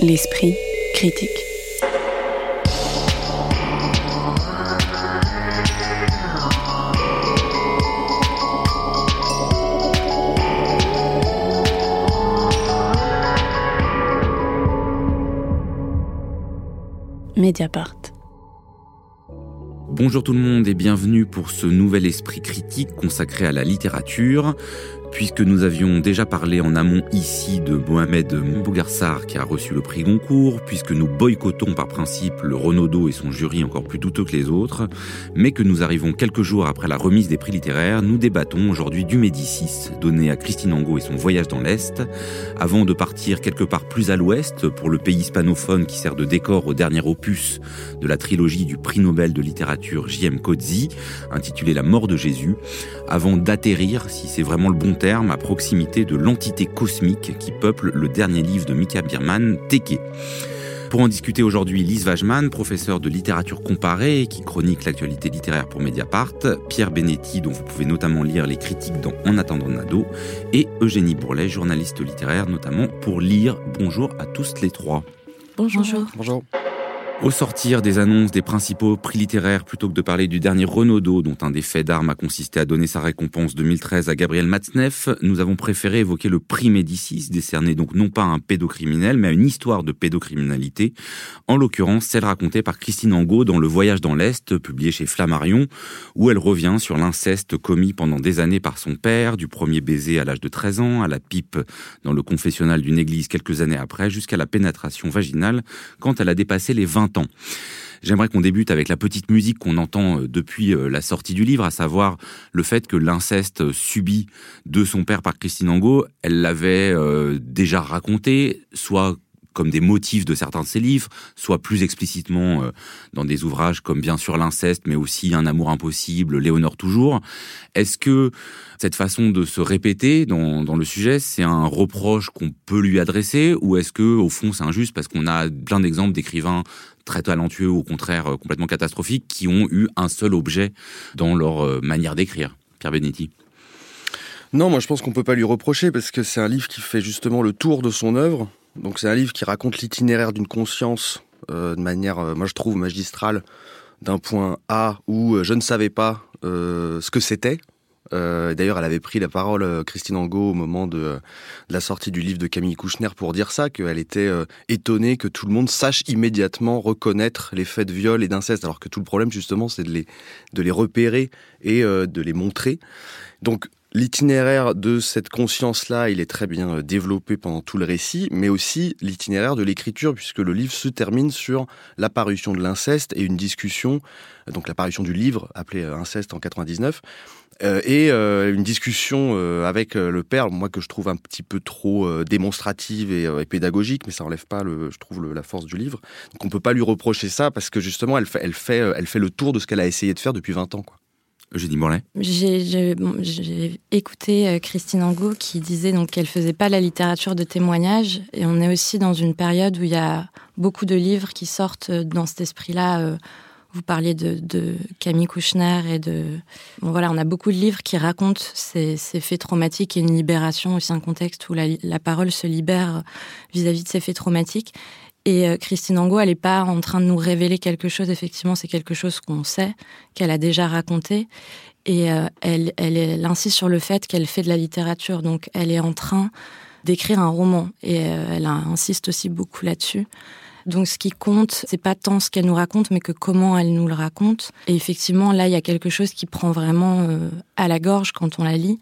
L'esprit critique. Mediapart. Bonjour tout le monde et bienvenue pour ce nouvel esprit critique consacré à la littérature. Puisque nous avions déjà parlé en amont ici de Mohamed Mbougarsar qui a reçu le prix Goncourt, puisque nous boycottons par principe le Renaudot et son jury encore plus douteux que les autres, mais que nous arrivons quelques jours après la remise des prix littéraires, nous débattons aujourd'hui du Médicis donné à Christine Angot et son voyage dans l'Est, avant de partir quelque part plus à l'ouest pour le pays hispanophone qui sert de décor au dernier opus de la trilogie du prix Nobel de littérature J.M. Coetzee, intitulé La mort de Jésus, avant d'atterrir, si c'est vraiment le bon terme, à proximité de l'entité cosmique qui peuple le dernier livre de Mika Birman, Teke. Pour en discuter aujourd'hui, Lise Wajman, professeure de littérature comparée qui chronique l'actualité littéraire pour Mediapart, Pierre Benetti, dont vous pouvez notamment lire les critiques dans En attendant Nado, et Eugénie Bourlet, journaliste littéraire, notamment pour lire Bonjour à tous les trois. Bonjour. Bonjour. Au sortir des annonces des principaux prix littéraires, plutôt que de parler du dernier Renaudot, dont un des faits d'armes a consisté à donner sa récompense 2013 à Gabriel Matzneff, nous avons préféré évoquer le prix Médicis, décerné donc non pas à un pédocriminel, mais à une histoire de pédocriminalité, en l'occurrence celle racontée par Christine Angot dans Le Voyage dans l'Est, publié chez Flammarion, où elle revient sur l'inceste commis pendant des années par son père, du premier baiser à l'âge de 13 ans, à la pipe dans le confessionnal d'une église quelques années après, jusqu'à la pénétration vaginale quand elle a dépassé les 20 J'aimerais qu'on débute avec la petite musique qu'on entend euh, depuis euh, la sortie du livre, à savoir le fait que l'inceste subi de son père par Christine Angot, elle l'avait euh, déjà raconté, soit comme des motifs de certains de ses livres, soit plus explicitement dans des ouvrages comme bien sûr l'inceste, mais aussi Un amour impossible, Léonore toujours. Est-ce que cette façon de se répéter dans, dans le sujet, c'est un reproche qu'on peut lui adresser, ou est-ce que au fond c'est injuste parce qu'on a plein d'exemples d'écrivains très talentueux ou au contraire complètement catastrophiques qui ont eu un seul objet dans leur manière d'écrire Pierre Benetti non, moi je pense qu'on peut pas lui reprocher parce que c'est un livre qui fait justement le tour de son œuvre. Donc c'est un livre qui raconte l'itinéraire d'une conscience euh, de manière, euh, moi je trouve magistrale, d'un point A où euh, je ne savais pas euh, ce que c'était. Euh, D'ailleurs, elle avait pris la parole, Christine Angot, au moment de, de, la sortie du livre de Camille Kouchner pour dire ça, qu'elle était étonnée que tout le monde sache immédiatement reconnaître les faits de viol et d'inceste, alors que tout le problème justement, c'est de les, de les repérer et de les montrer. Donc L'itinéraire de cette conscience-là, il est très bien développé pendant tout le récit, mais aussi l'itinéraire de l'écriture, puisque le livre se termine sur l'apparition de l'inceste et une discussion, donc l'apparition du livre appelé Inceste en 99, euh, et euh, une discussion euh, avec le père, moi que je trouve un petit peu trop démonstrative et, pédagogique, mais ça enlève pas, je trouve, la force du livre. Donc on peut pas lui reprocher ça, parce que justement, elle fait, elle fait, elle fait le tour de ce qu'elle a essayé de faire depuis 20 ans. Quoi. Eugénie J'ai écouté euh, Christine Angot qui disait qu'elle faisait pas la littérature de témoignage et on est aussi dans une période où il y a beaucoup de livres qui sortent euh, dans cet esprit-là. Euh, vous parliez de, de, Camille Kouchner et de bon, voilà, on a beaucoup de livres qui racontent ces, ces faits traumatiques et une libération aussi un contexte où la, la parole se libère vis-à-vis -vis de ces faits traumatiques. Et euh, Christine Angot, elle n'est pas en train de nous révéler quelque chose. Effectivement, c'est quelque chose qu'on sait, qu'elle a déjà raconté. Et euh, elle, insiste sur le fait qu'elle fait de la littérature. Donc, elle est en train d'écrire un roman. Et euh, elle insiste aussi beaucoup là-dessus. Donc, ce qui compte, c'est pas tant ce qu'elle nous raconte, mais que comment elle nous le raconte. Et effectivement, là, il y a quelque chose qui prend vraiment à la gorge quand on la lit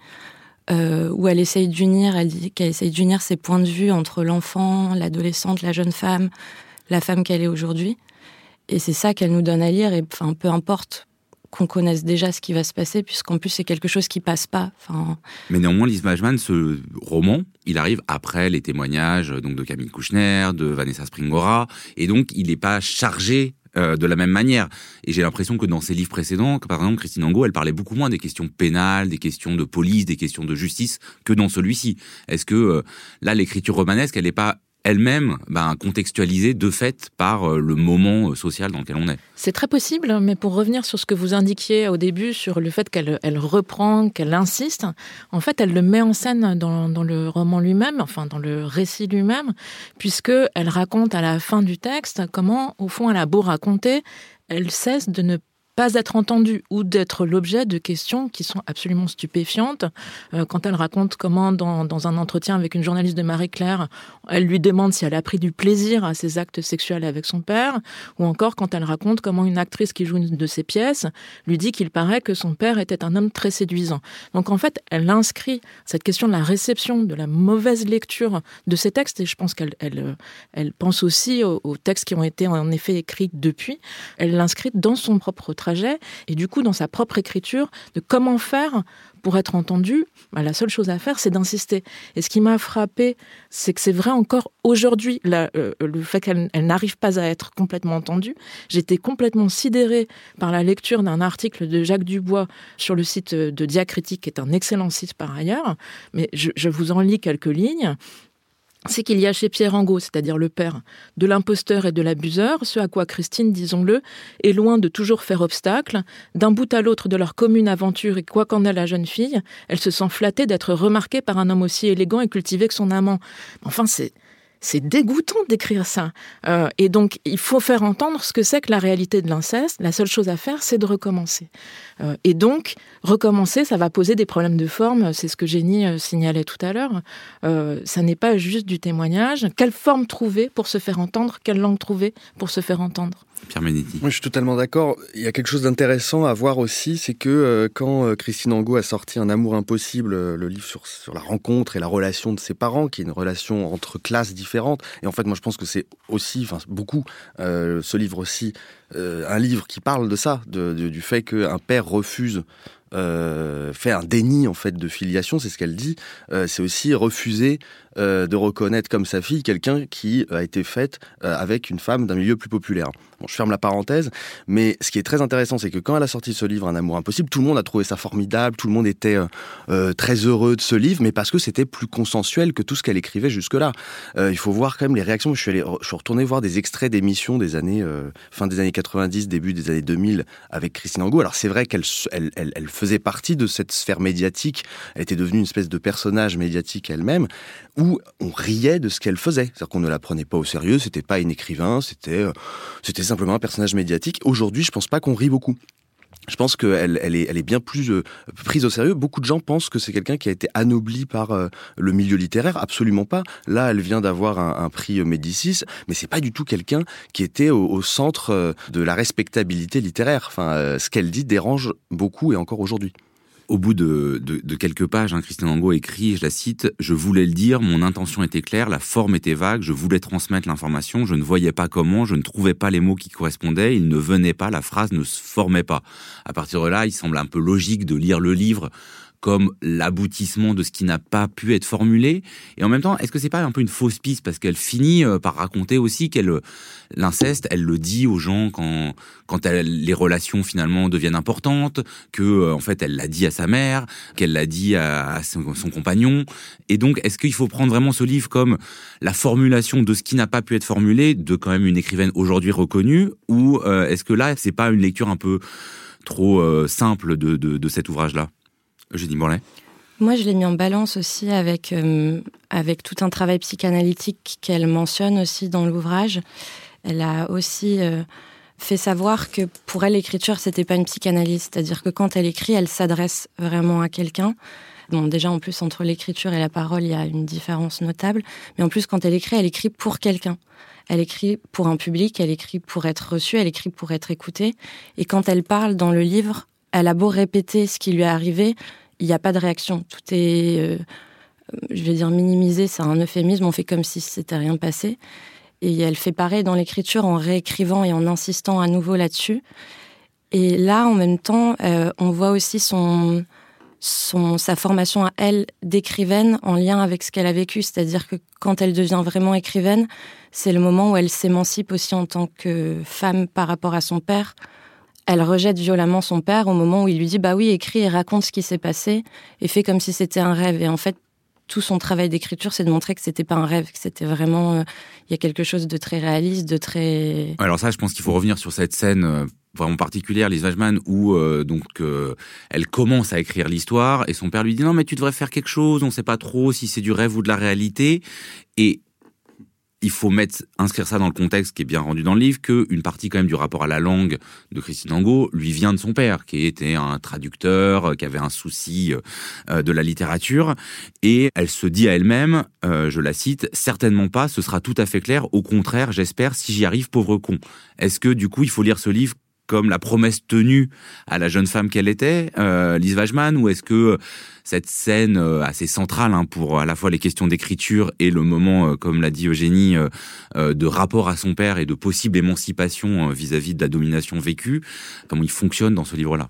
euh, où elle essaye d'unir, elle dit qu'elle essaye d'unir ses points de vue entre l'enfant, l'adolescente, la jeune femme, la femme qu'elle est aujourd'hui. Et c'est ça qu'elle nous donne à lire. Et enfin, peu importe qu'on connaisse déjà ce qui va se passer, puisqu'en plus c'est quelque chose qui passe pas. Mais néanmoins, Lise Majman, ce roman, il arrive après les témoignages donc de Camille Kouchner, de Vanessa Springora, et donc il n'est pas chargé euh, de la même manière. Et j'ai l'impression que dans ses livres précédents, par exemple Christine Angot, elle parlait beaucoup moins des questions pénales, des questions de police, des questions de justice que dans celui-ci. Est-ce que euh, là, l'écriture romanesque, elle n'est pas elle-même ben, contextualisée de fait par euh, le moment social dans lequel on est. C'est très possible, mais pour revenir sur ce que vous indiquiez au début, sur le fait qu'elle elle reprend, qu'elle insiste, en fait, elle le met en scène dans, dans le roman lui-même, enfin dans le récit lui-même, puisque elle raconte à la fin du texte comment, au fond, elle a beau raconter, elle cesse de ne pas être entendue ou d'être l'objet de questions qui sont absolument stupéfiantes. Euh, quand elle raconte comment, dans, un entretien avec une journaliste de Marie-Claire, elle lui demande si elle a pris du plaisir à ses actes sexuels avec son père, ou encore quand elle raconte comment une actrice qui joue une de ses pièces lui dit qu'il paraît que son père était un homme très séduisant. Donc en fait, elle inscrit cette question de la réception, de la mauvaise lecture de ces textes, et je pense qu'elle elle, elle pense aussi aux, aux textes qui ont été en effet écrits depuis, elle l'inscrit dans son propre travail et du coup dans sa propre écriture de comment faire pour être entendu, bah, la seule chose à faire, c'est d'insister. Et ce qui m'a frappé, c'est que c'est vrai encore aujourd'hui, euh, le fait qu'elle n'arrive pas à être complètement entendue. J'étais complètement sidérée par la lecture d'un article de Jacques Dubois sur le site de Diacritique, qui est un excellent site par ailleurs. Mais je vous en lis quelques lignes c'est qu'il y a chez Pierre Angot, c'est-à-dire le père, de l'imposteur et de l'abuseur, ce à quoi Christine, disons-le, est loin de toujours faire obstacle. D'un bout à l'autre de leur commune aventure et quoi qu'en est la jeune fille, elle se sent flattée d'être remarquée par un homme aussi élégant et cultivé que son amant. Enfin, c'est c'est dégoûtant d'écrire ça. Euh, et donc, il faut faire entendre ce que c'est que la réalité de l'inceste. La seule chose à faire, c'est de recommencer. Euh, et donc, recommencer, ça va poser des problèmes de forme. C'est ce que Jenny euh, signalait tout à l'heure. ça n'est pas juste du témoignage. Quelle forme trouver pour se faire entendre? Quelle langue trouver pour se faire entendre? Pierre Ménetti. Moi, je suis totalement d'accord. Il y a quelque chose d'intéressant à voir aussi, c'est que euh, quand euh, Christine Angot a sorti Un amour impossible, euh, le livre sur, la rencontre et la relation de ses parents, qui est une relation entre classes différentes, et en fait, moi, je pense que c'est aussi, enfin, beaucoup, ce livre aussi, un livre qui parle de ça, du fait qu'un père refuse fait un déni en fait de filiation, c'est ce qu'elle dit. C'est aussi refuser euh, de reconnaître comme sa fille quelqu'un qui a été faite avec une femme d'un milieu plus populaire. Bon, je ferme la parenthèse, mais ce qui est très intéressant, c'est que quand elle a sorti ce livre, Un amour impossible, tout le monde a trouvé ça formidable, tout le monde était très heureux de ce livre, mais parce que c'était plus consensuel que tout ce qu'elle écrivait jusque-là. il faut voir quand même les réactions. Je suis, allé, je suis retourné voir des extraits d'émissions des années fin des années 90, début des années 2000 avec Christine Angot. Alors c'est vrai qu'elle elle, elle, elle faisait partie de cette sphère médiatique. Elle était devenue une espèce de personnage médiatique elle-même, où on riait de ce qu'elle faisait. C'est-à-dire qu'on ne la prenait pas au sérieux, c'était pas une écrivain, c'était, euh, c'était simplement un personnage médiatique. Aujourd'hui, je pense pas qu'on rit beaucoup je pense qu'elle elle est, bien plus euh, prise au sérieux. Beaucoup de gens pensent que c'est quelqu'un qui a été anobli par euh, le milieu littéraire. Absolument pas. Là, elle vient d'avoir un, prix Médicis, mais c'est pas du tout quelqu'un qui était au, centre euh, de la respectabilité littéraire. Enfin, ce qu'elle dit dérange beaucoup et encore aujourd'hui. Au bout de, quelques pages, hein, Christian Angot écrit, je la cite, Je voulais le dire, mon intention était claire, la forme était vague, je voulais transmettre l'information, je ne voyais pas comment, je ne trouvais pas les mots qui correspondaient, ils ne venaient pas, la phrase ne se formait pas. À partir de là, il semble un peu logique de lire le livre comme l'aboutissement de ce qui n'a pas pu être formulé. Et en même temps, est-ce que c'est pas un peu une fausse piste? Parce qu'elle finit euh, par raconter aussi qu'elle l'inceste, elle le dit aux gens quand quand les relations finalement deviennent importantes, que euh, en fait elle l'a dit à sa mère, qu'elle l'a dit à, son, compagnon. Et donc, est-ce qu'il faut prendre vraiment ce livre comme la formulation de ce qui n'a pas pu être formulé de quand même une écrivaine aujourd'hui reconnue, ou euh, est-ce que là c'est pas une lecture un peu trop simple de, de, de cet ouvrage-là? Eugénie Morlaix moi, je l'ai mis en balance aussi avec, euh, avec tout un travail psychanalytique qu'elle mentionne aussi dans l'ouvrage. Elle a aussi euh, fait savoir que pour elle, l'écriture, c'était pas une psychanalyse. C'est-à-dire que quand elle écrit, elle s'adresse vraiment à quelqu'un. Bon, déjà, en plus, entre l'écriture et la parole, il y a une différence notable. Mais en plus, quand elle écrit, elle écrit pour quelqu'un. Elle écrit pour un public, elle écrit pour être reçue, elle écrit pour être écoutée. Et quand elle parle dans le livre, elle a beau répéter ce qui lui est arrivé, il n'y a pas de réaction. Tout est, euh, je vais dire minimisé, c'est un euphémisme, on fait comme si c'était rien passé. Et elle fait pareil dans l'écriture en réécrivant et en insistant à nouveau là-dessus. Et là, en même temps, euh, on voit aussi son, sa formation à elle d'écrivaine en lien avec ce qu'elle a vécu. C'est-à-dire que quand elle devient vraiment écrivaine, c'est le moment où elle s'émancipe aussi en tant que femme par rapport à son père, elle rejette violemment son père au moment où il lui dit bah oui écris et raconte ce qui s'est passé et fais comme si c'était un rêve et en fait tout son travail d'écriture, c'est de montrer que c'était pas un rêve, que c'était vraiment, euh, il y a quelque chose de très réaliste, de très. Alors ça, je pense qu'il faut revenir sur cette scène euh, vraiment particulière, Lise Wajman, où euh, donc elle commence à écrire l'histoire et son père lui dit non mais tu devrais faire quelque chose, on sait pas trop si c'est du rêve ou de la réalité. Et il faut mettre, inscrire ça dans le contexte qui est bien rendu dans le livre, qu'une partie quand même du rapport à la langue de Christine Angot lui vient de son père, qui était un traducteur, euh, qui avait un souci euh, de la littérature, et elle se dit à elle-même, euh, je la cite, certainement pas, ce sera tout à fait clair, au contraire, j'espère, si j'y arrive, pauvre con. Est-ce que du coup, il faut lire ce livre comme la promesse tenue à la jeune femme qu'elle était, euh, Lise Wajman, ou est-ce que euh, cette scène euh, assez centrale hein, pour à la fois les questions d'écriture et le moment, comme l'a dit Eugénie, de rapport à son père et de possible émancipation vis-à-vis de la domination vécue, comment il fonctionne dans ce livre-là?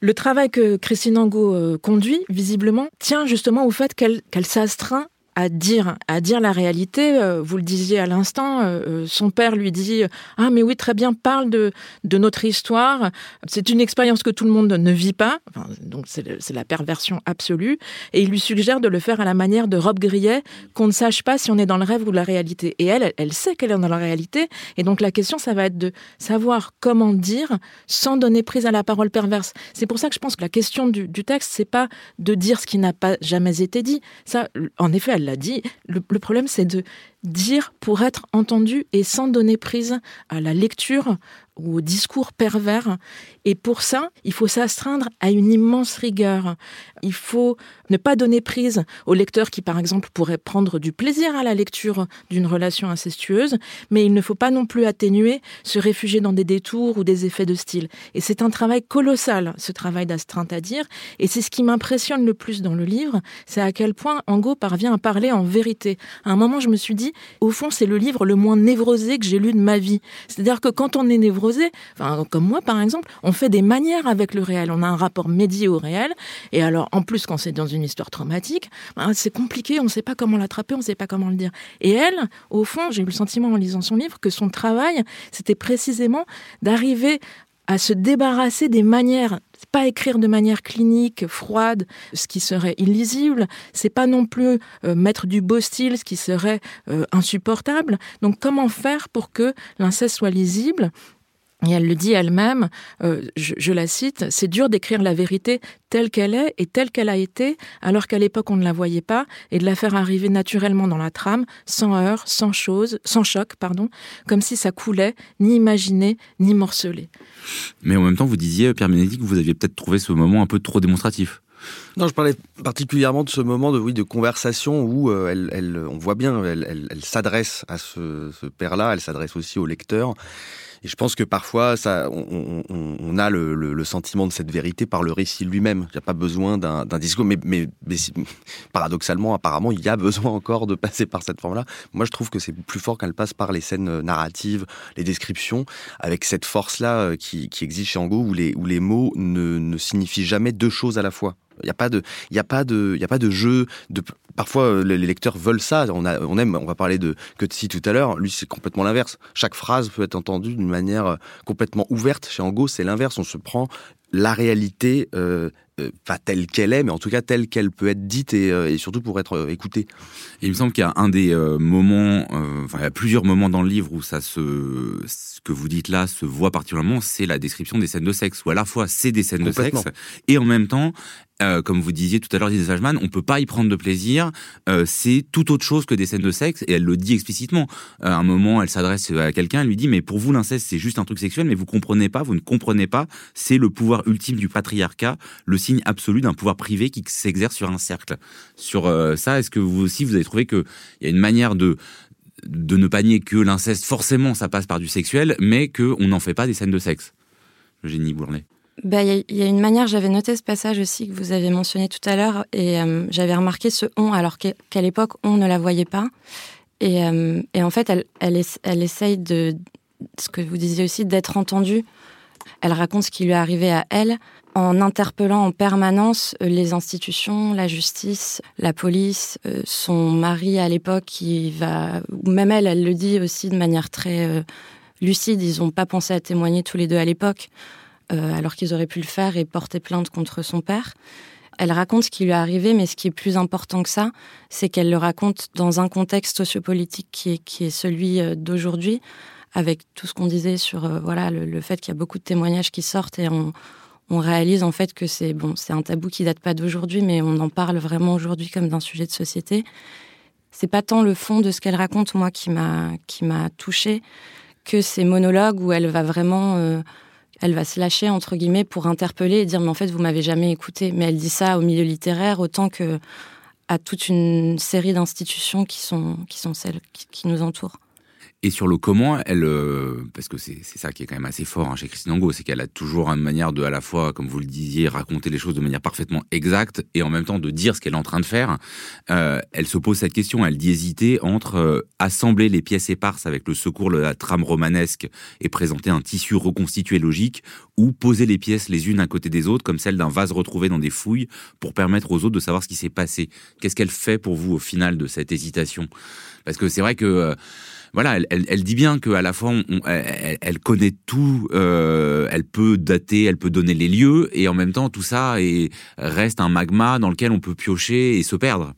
Le travail que Christine Angot conduit, visiblement, tient justement au fait qu'elle s'astreint à dire, à dire la réalité. Euh, vous le disiez à l'instant, euh, euh, son père lui dit Ah, mais oui, très bien, parle de, notre histoire. C'est une expérience que tout le monde ne vit pas. donc, c'est la perversion absolue. Et il lui suggère de le faire à la manière de Rob Grillet, qu'on ne sache pas si on est dans le rêve ou la réalité. Et elle, elle sait qu'elle est dans la réalité. Et donc, la question, ça va être de savoir comment dire sans donner prise à la parole perverse. C'est pour ça que je pense que la question du, du texte, c'est pas de dire ce qui n'a pas jamais été dit. Ça, en effet, elle dit, le, problème c'est de dire pour être entendu et sans donner prise à la lecture au discours pervers. Et pour ça, il faut s'astreindre à une immense rigueur. Il faut ne pas donner prise au lecteur qui, par exemple, pourrait prendre du plaisir à la lecture d'une relation incestueuse, mais il ne faut pas non plus atténuer, se réfugier dans des détours ou des effets de style. Et c'est un travail colossal, ce travail d'astreinte à dire, et c'est ce qui m'impressionne le plus dans le livre, c'est à quel point Angot parvient à parler en vérité. À un moment, je me suis dit, au fond, c'est le livre le moins névrosé que j'ai lu de ma vie. C'est-à-dire que quand on est névrosé, comme moi par exemple, on fait des manières avec le réel. On a un rapport médié au réel. Et alors, en plus, quand c'est dans une histoire traumatique, ben, c'est compliqué. On ne sait pas comment l'attraper, on ne sait pas comment le dire. Et elle, au fond, j'ai eu le sentiment en lisant son livre que son travail, c'était précisément d'arriver à se débarrasser des manières pas écrire de manière clinique, froide, ce qui serait illisible. C'est pas non plus euh, mettre du beau style, ce qui serait euh, insupportable. Donc, comment faire pour que l'inceste soit lisible et elle le dit elle-même, euh, je, la cite, c'est dur d'écrire la vérité telle qu'elle est et telle qu'elle a été, alors qu'à l'époque on ne la voyait pas, et de la faire arriver naturellement dans la trame, sans heurts, sans chose, sans choc, pardon, comme si ça coulait, ni imaginé, ni morcelé. Mais en même temps, vous disiez, Pierre Bénédicte, que vous aviez peut-être trouvé ce moment un peu trop démonstratif. Non, je parlais particulièrement de ce moment de, oui, de conversation où euh, elle, elle, on voit bien, elle, elle, s'adresse à ce, ce père-là, elle s'adresse aussi au lecteur. Et je pense que parfois, ça, on, on, on a le, le, le, sentiment de cette vérité par le récit lui-même. Il n'y a pas besoin d'un discours, mais, mais, mais, paradoxalement, apparemment, il y a besoin encore de passer par cette forme-là. Moi, je trouve que c'est plus fort qu'elle passe par les scènes narratives, les descriptions, avec cette force-là euh, qui, qui existe chez Angot, où les, où les mots ne, ne signifient jamais deux choses à la fois. Il n'y a pas de, il y a pas de, il y a pas de jeu. De, parfois, euh, les lecteurs veulent ça. On, a, on aime. On va parler de Cutsy tout à l'heure. Lui, c'est complètement l'inverse. Chaque phrase peut être entendue d'une manière euh, complètement ouverte. Chez Ango, c'est l'inverse. On se prend la réalité euh, euh, pas telle qu'elle est, mais en tout cas telle qu'elle peut être dite et, euh, et surtout pour être écoutée. il me semble qu'il y a un des moments, enfin il y a plusieurs moments dans le livre où ça se, ce que vous dites là se voit particulièrement, c'est la description des scènes de sexe, où à la fois c'est des scènes de sexe et en même temps euh, comme vous disiez tout à l'heure, Lisa Wajman, on peut pas y prendre de plaisir. Euh, c'est tout autre chose que des scènes de sexe, et elle le dit explicitement. à un moment, elle s'adresse à quelqu'un, elle lui dit mais pour vous l'inceste c'est juste un truc sexuel, mais vous comprenez pas, vous ne comprenez pas, c'est le pouvoir ultime du patriarcat, le signe absolu d'un pouvoir privé qui s'exerce sur un cercle. Sur euh, ça, est-ce que vous aussi vous avez trouvé qu'il y a une manière de de ne pas nier que l'inceste, forcément, ça passe par du sexuel, mais qu'on n'en fait pas des scènes de sexe? Génie Bournet. Bah, il y, a une manière, j'avais noté ce passage aussi que vous avez mentionné tout à l'heure, et euh, j'avais remarqué ce on, alors qu'à l'époque, on ne la voyait pas. Et, euh, en fait, elle, elle, elle, essaye de, ce que vous disiez aussi, d'être entendue. Elle raconte ce qui lui est arrivé à elle, en interpellant en permanence euh, les institutions, la justice, la police, son mari à l'époque qui va, ou même elle, elle le dit aussi de manière très lucide, ils n'ont pas pensé à témoigner tous les deux à l'époque, alors qu'ils auraient pu le faire et porter plainte contre son père. elle raconte ce qui lui est arrivé, mais ce qui est plus important que ça, c'est qu'elle le raconte dans un contexte sociopolitique qui est, celui euh, d'aujourd'hui, avec tout ce qu'on disait sur euh, voilà le, fait qu'il y a beaucoup de témoignages qui sortent et on, réalise en fait que c'est bon, c'est un tabou qui date pas d'aujourd'hui, mais on en parle vraiment aujourd'hui comme d'un sujet de société. C'est pas tant le fond de ce qu'elle raconte moi qui m'a qui m'a touchée que ces monologues où elle va vraiment euh, elle va se lâcher entre guillemets pour interpeller et dire mais en fait vous m'avez jamais écouté. Mais elle dit ça au milieu littéraire autant que à toute une série d'institutions qui sont qui sont celles qui nous entourent. Et sur le comment, elle, euh, parce que c'est ça qui est quand même assez fort hein, chez Christine Angot, c'est qu'elle a toujours une manière de, à la fois, comme vous le disiez, raconter les choses de manière parfaitement exacte et en même temps de dire ce qu'elle est en train de faire. Euh, elle se pose cette question, elle dit hésiter entre euh, assembler les pièces éparses avec le secours de la trame romanesque et présenter un tissu reconstitué logique, ou poser les pièces les unes à côté des autres, comme celle d'un vase retrouvé dans des fouilles, pour permettre aux autres de savoir ce qui s'est passé. Qu'est-ce qu'elle fait pour vous au final de cette hésitation? Parce que c'est vrai que voilà, elle, dit bien qu'à la fois, elle, connaît tout, euh, elle peut dater, elle peut donner les lieux, et en même temps, tout ça reste un magma dans lequel on peut piocher et se perdre.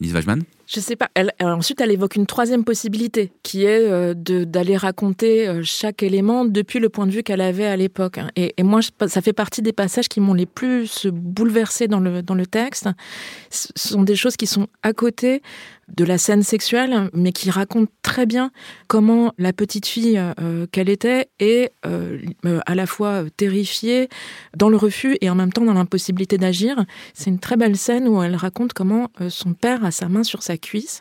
Lise Wajman je sais pas. Ensuite, elle évoque une troisième possibilité, qui est euh, d'aller raconter euh, chaque élément depuis le point de vue qu'elle avait à l'époque. Et, moi, ça fait partie des passages qui m'ont les plus bouleversés dans le, dans le texte. Ce sont des choses qui sont à côté de la scène sexuelle, mais qui raconte très bien comment la petite fille euh, qu'elle était est euh, à la fois terrifiée dans le refus et en même temps dans l'impossibilité d'agir. C'est une très belle scène où elle raconte comment euh, son père a sa main sur sa cuisse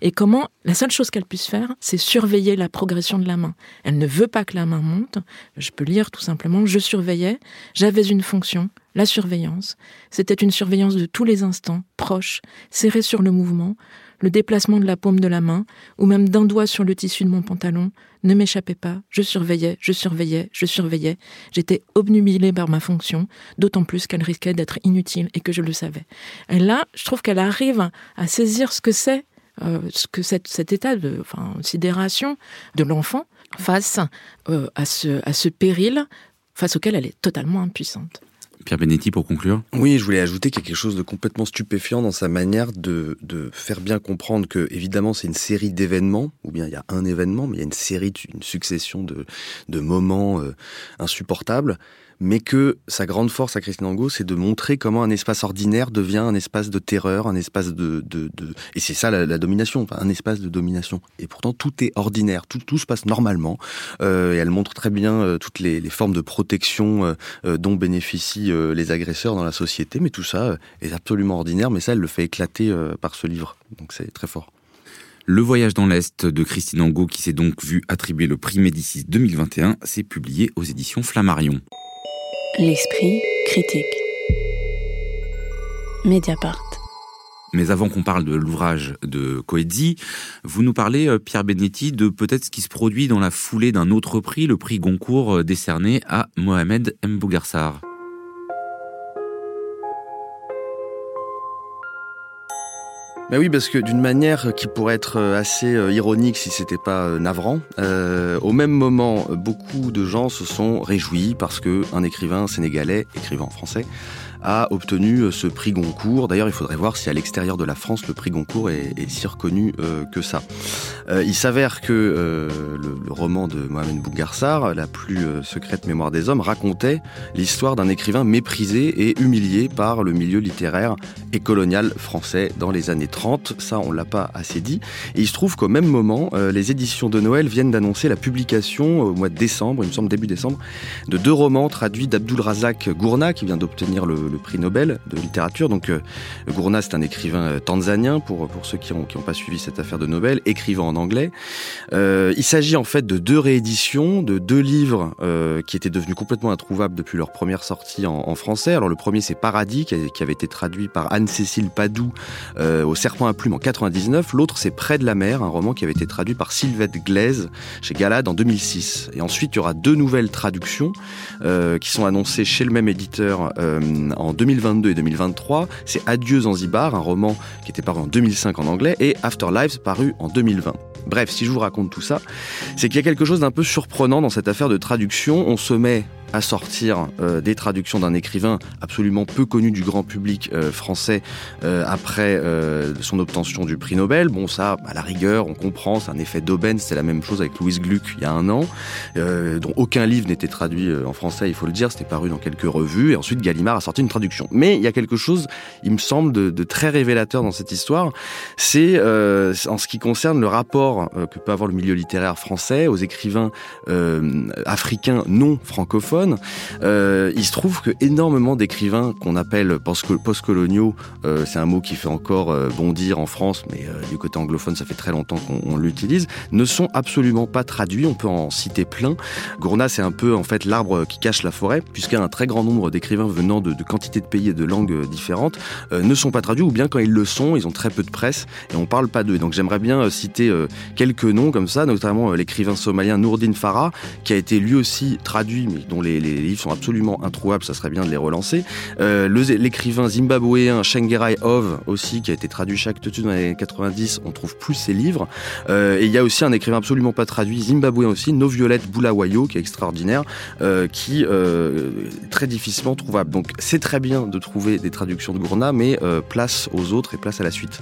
et comment la seule chose qu'elle puisse faire, c'est surveiller la progression de la main. Elle ne veut pas que la main monte. Je peux lire tout simplement, je surveillais, j'avais une fonction, la surveillance. C'était une surveillance de tous les instants, proche, serrée sur le mouvement, le déplacement de la paume de la main, ou même d'un doigt sur le tissu de mon pantalon, ne m'échappait pas, je surveillais, je surveillais, je surveillais, j'étais obnubilée par ma fonction, d'autant plus qu'elle risquait d'être inutile et que je le savais. Et là, je trouve qu'elle arrive à saisir ce que c'est, euh, ce que cet état de sidération de l'enfant face euh, à ce péril face auquel elle est totalement impuissante. Pierre Benetti, pour conclure. Oui, je voulais ajouter qu'il y a quelque chose de complètement stupéfiant dans sa manière de, faire bien comprendre que, évidemment, c'est une série d'événements, ou bien il y a un événement, mais il y a une série, une succession de, de moments euh, insupportables, mais que sa grande force à Christine Angot, c'est de montrer comment un espace ordinaire devient un espace de terreur, un espace de... de. Et c'est ça la, domination, un espace de domination. Et pourtant, tout est ordinaire, tout, tout se passe normalement. Euh, et elle montre très bien euh, toutes les, formes de protection euh, dont bénéficient les agresseurs dans la société, mais tout ça est absolument ordinaire, mais ça, elle le fait éclater par ce livre. Donc c'est très fort. Le voyage dans l'Est de Christine Angot, qui s'est donc vu attribuer le prix Médicis 2021, s'est publié aux éditions Flammarion. L'esprit critique. Mediapart. Mais avant qu'on parle de l'ouvrage de Coetzee, vous nous parlez, euh, Pierre Benetti, de peut-être ce qui se produit dans la foulée d'un autre prix, le prix Goncourt euh, décerné à Mohamed Mbougarsar. Ben oui, parce que d'une manière qui pourrait être euh, assez euh, ironique si c'était pas euh, navrant, au même moment, beaucoup de gens se sont réjouis parce que un écrivain sénégalais, écrivain français, a obtenu euh, ce prix Goncourt. D'ailleurs, il faudrait voir si à l'extérieur de la France, le prix Goncourt est, si reconnu euh, que ça. Euh, il s'avère que le, roman de Mohamed Bougarsar, La plus secrète mémoire des hommes, racontait l'histoire d'un écrivain méprisé et humilié par le milieu littéraire et colonial français dans les années 30. Ça, on l'a pas assez dit. Et il se trouve qu'au même moment, les éditions de Noël viennent d'annoncer la publication au mois de décembre, il me semble début décembre, de deux romans traduits d'Abdul Razak Gourna, qui vient d'obtenir le, prix Nobel de littérature. Donc euh, Gourna, c'est un écrivain euh, tanzanien, pour, pour ceux qui n'ont qui ont pas suivi cette affaire de Nobel, écrivant en anglais. Euh, il s'agit en fait de deux rééditions, de deux livres euh, qui étaient devenus complètement introuvables depuis leur première sortie en, français. Alors le premier, c'est Paradis, qui, avait été traduit par Anne-Cécile Padoue euh, au Serpent à plume en 99. L'autre, c'est Près de la mer, un roman qui avait été traduit par Sylvette Glaise chez Galade en 2006. Et ensuite, il y aura deux nouvelles traductions qui sont annoncées chez le même éditeur en 2022 et 2023, c'est Adieu Zanzibar, un roman qui était paru en 2005 en anglais, et Afterlives paru en 2020. Bref, si je vous raconte tout ça, c'est qu'il y a quelque chose d'un peu surprenant dans cette affaire de traduction. On se met à sortir euh, des traductions d'un écrivain absolument peu connu du grand public euh, français euh, après son obtention du prix Nobel. Bon, ça, à la rigueur, on comprend, c'est un effet d'aubaine. C'était la même chose avec Louise Gluck il y a un an, dont aucun livre n'était traduit en français, il faut le dire. C'était paru dans quelques revues. Et ensuite, Gallimard a sorti une traduction. Mais il y a quelque chose, il me semble, de, de très révélateur dans cette histoire. C'est en ce qui concerne le rapport que peut avoir le milieu littéraire français aux écrivains africains non francophones. Euh, il se trouve que énormément d'écrivains qu'on appelle postcoloniaux, euh, c'est un mot qui fait encore euh, bondir en France, mais du côté anglophone, ça fait très longtemps qu'on l'utilise, ne sont absolument pas traduits. On peut en citer plein. Gourna, c'est un peu en fait l'arbre qui cache la forêt, puisqu'il y a un très grand nombre d'écrivains venant de, de quantités de pays et de langues différentes ne sont pas traduits, ou bien quand ils le sont, ils ont très peu de presse et on parle pas d'eux. Donc j'aimerais bien citer quelques noms comme ça, notamment l'écrivain somalien Nourdin Farah, qui a été lui aussi traduit, mais dont les, les livres sont absolument introuvables, ça serait bien de les relancer. Euh, l'écrivain zimbabwéen Shengerai Ov aussi, qui a été traduit chaque tout dans les années 90, on trouve plus ses livres. Euh, et il y a aussi un écrivain absolument pas traduit, zimbabwéen aussi, No Violette Bulawayo, qui est extraordinaire, euh, qui est très difficilement trouvable. Donc c'est très bien de trouver des traductions de Gourna, mais place aux autres et place à la suite.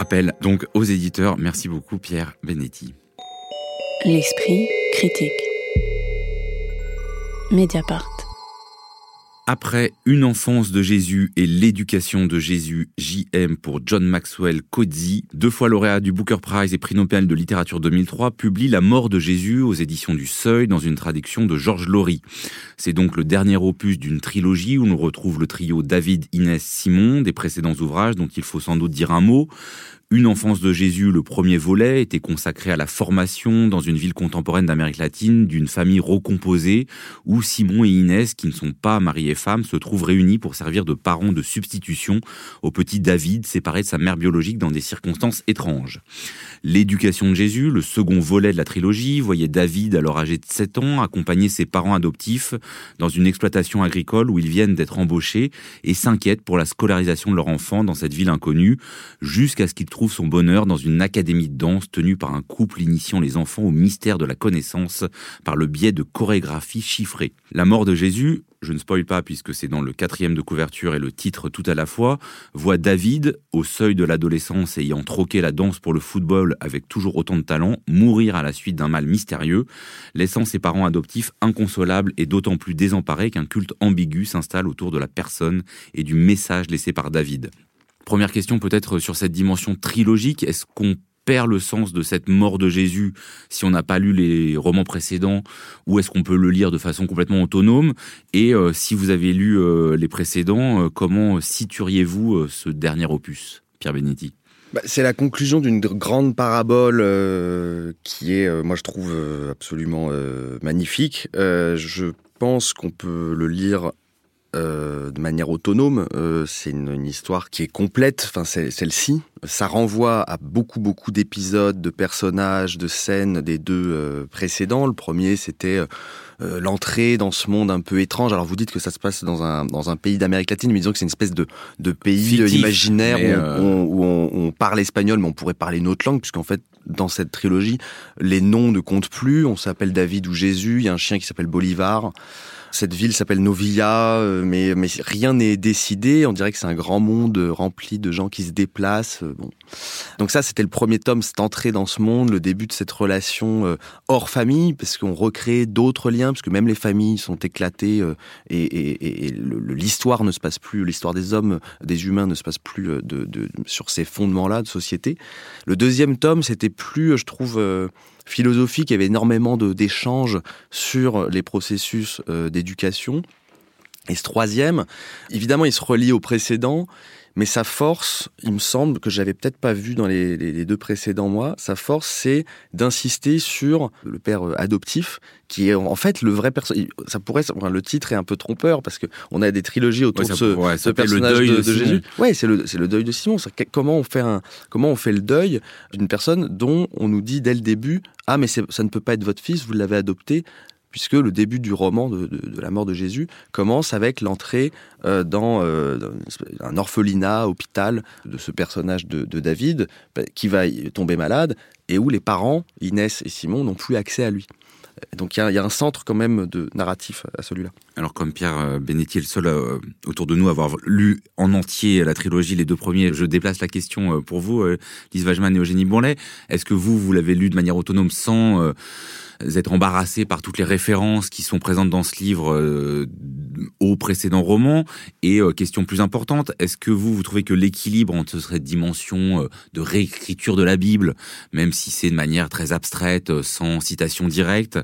Appel donc aux éditeurs. Merci beaucoup Pierre Benetti. L'esprit critique. Mediapart. Après Une enfance de Jésus et l'éducation de Jésus, JM pour John Maxwell Coetzee, deux fois lauréat du Booker Prize et prix Nobel de littérature 2003, publie La mort de Jésus aux éditions du Seuil dans une traduction de Georges Laurie. C'est donc le dernier opus d'une trilogie où l'on retrouve le trio David, Inès, Simon des précédents ouvrages dont il faut sans doute dire un mot. Une enfance de Jésus, le premier volet, était consacré à la formation dans une ville contemporaine d'Amérique latine d'une famille recomposée où Simon et Inès, qui ne sont pas mari et se trouvent réunis pour servir de parents de substitution au petit David séparé de sa mère biologique dans des circonstances étranges. L'éducation de Jésus, le second volet de la trilogie, voyait David, alors âgé de 7 ans, accompagner ses parents adoptifs dans une exploitation agricole où ils viennent d'être embauchés et s'inquiète pour la scolarisation de leur enfant dans cette ville inconnue jusqu'à ce qu'ils trouve son bonheur dans une académie de danse tenue par un couple initiant les enfants au mystère de la connaissance par le biais de chorégraphies chiffrées. La mort de Jésus, je ne spoil pas puisque c'est dans le quatrième de couverture et le titre tout à la fois, voit David, au seuil de l'adolescence ayant troqué la danse pour le football avec toujours autant de talent, mourir à la suite d'un mal mystérieux, laissant ses parents adoptifs inconsolables et d'autant plus désemparés qu'un culte ambigu s'installe autour de la personne et du message laissé par David. Première question peut-être sur cette dimension trilogique. Est-ce qu'on perd le sens de cette mort de Jésus si on n'a pas lu les romans précédents ou est-ce qu'on peut le lire de façon complètement autonome? Et euh, si vous avez lu euh, les précédents, euh, comment situeriez-vous ce dernier opus, Pierre Benetti? Bah, c'est la conclusion d'une grande parabole qui est, moi je trouve, absolument magnifique. je pense qu'on peut le lire euh, de manière autonome. Euh, c'est une, histoire qui est complète, enfin celle-ci. Ça renvoie à beaucoup beaucoup d'épisodes, de personnages, de scènes des deux euh, précédents. Le premier, c'était l'entrée dans ce monde un peu étrange. Alors vous dites que ça se passe dans un, dans un pays d'Amérique latine, mais disons que c'est une espèce de, de pays imaginaire où, on, où on, on, parle espagnol, mais on pourrait parler une autre langue, puisqu'en fait, dans cette trilogie, les noms ne comptent plus. On s'appelle David ou Jésus, il y a un chien qui s'appelle Bolivar. Cette ville s'appelle Novilla, euh, mais, mais rien n'est décidé. On dirait que c'est un grand monde rempli de gens qui se déplacent. Euh, bon. Donc ça, c'était le premier tome, cette entrée dans ce monde, le début de cette relation euh, hors famille, parce qu'on recrée d'autres liens, parce que même les familles sont éclatées et, et, et l'histoire ne se passe plus, l'histoire des hommes, des humains ne se passe plus de, de, sur ces fondements-là de société. Le deuxième tome, c'était plus, je trouve, philosophique, il y avait énormément d'échanges sur les processus euh, d'éducation. Et ce troisième, évidemment, il se relie au précédent, mais sa force, il me semble que j'avais peut-être pas vu dans les, deux précédents mois, sa force, c'est d'insister sur le père euh, adoptif, qui est en fait le vrai personnage. Ça pourrait, le titre est un peu trompeur parce que on a des trilogies autour de ce, personnage de, Jésus. Ouais, c'est le, le deuil de Simon. Comment on fait un, comment on fait le deuil d'une personne dont on nous dit dès le début, ah mais ça ne peut pas être votre fils, vous l'avez adopté puisque le début du roman de, la mort de Jésus commence avec l'entrée euh, dans, euh, un orphelinat, hôpital de ce personnage de, David, bah, qui va tomber malade et où les parents, Inès et Simon, n'ont plus accès à lui. Donc il y, a un centre quand même de narratif à celui-là. Alors comme Pierre euh, Benetti est le seul euh, autour de nous à avoir lu en entier la trilogie, les deux premiers, je déplace la question euh, pour vous, Lise Wajman et Eugénie Bourlet. Est-ce que vous, vous l'avez lu de manière autonome sans être embarrassé par toutes les références qui sont présentes dans ce livre au précédent roman Et question plus importante, est-ce que vous, vous trouvez que l'équilibre entre cette dimension de réécriture de la Bible, même si c'est de manière très abstraite, sans citation directe,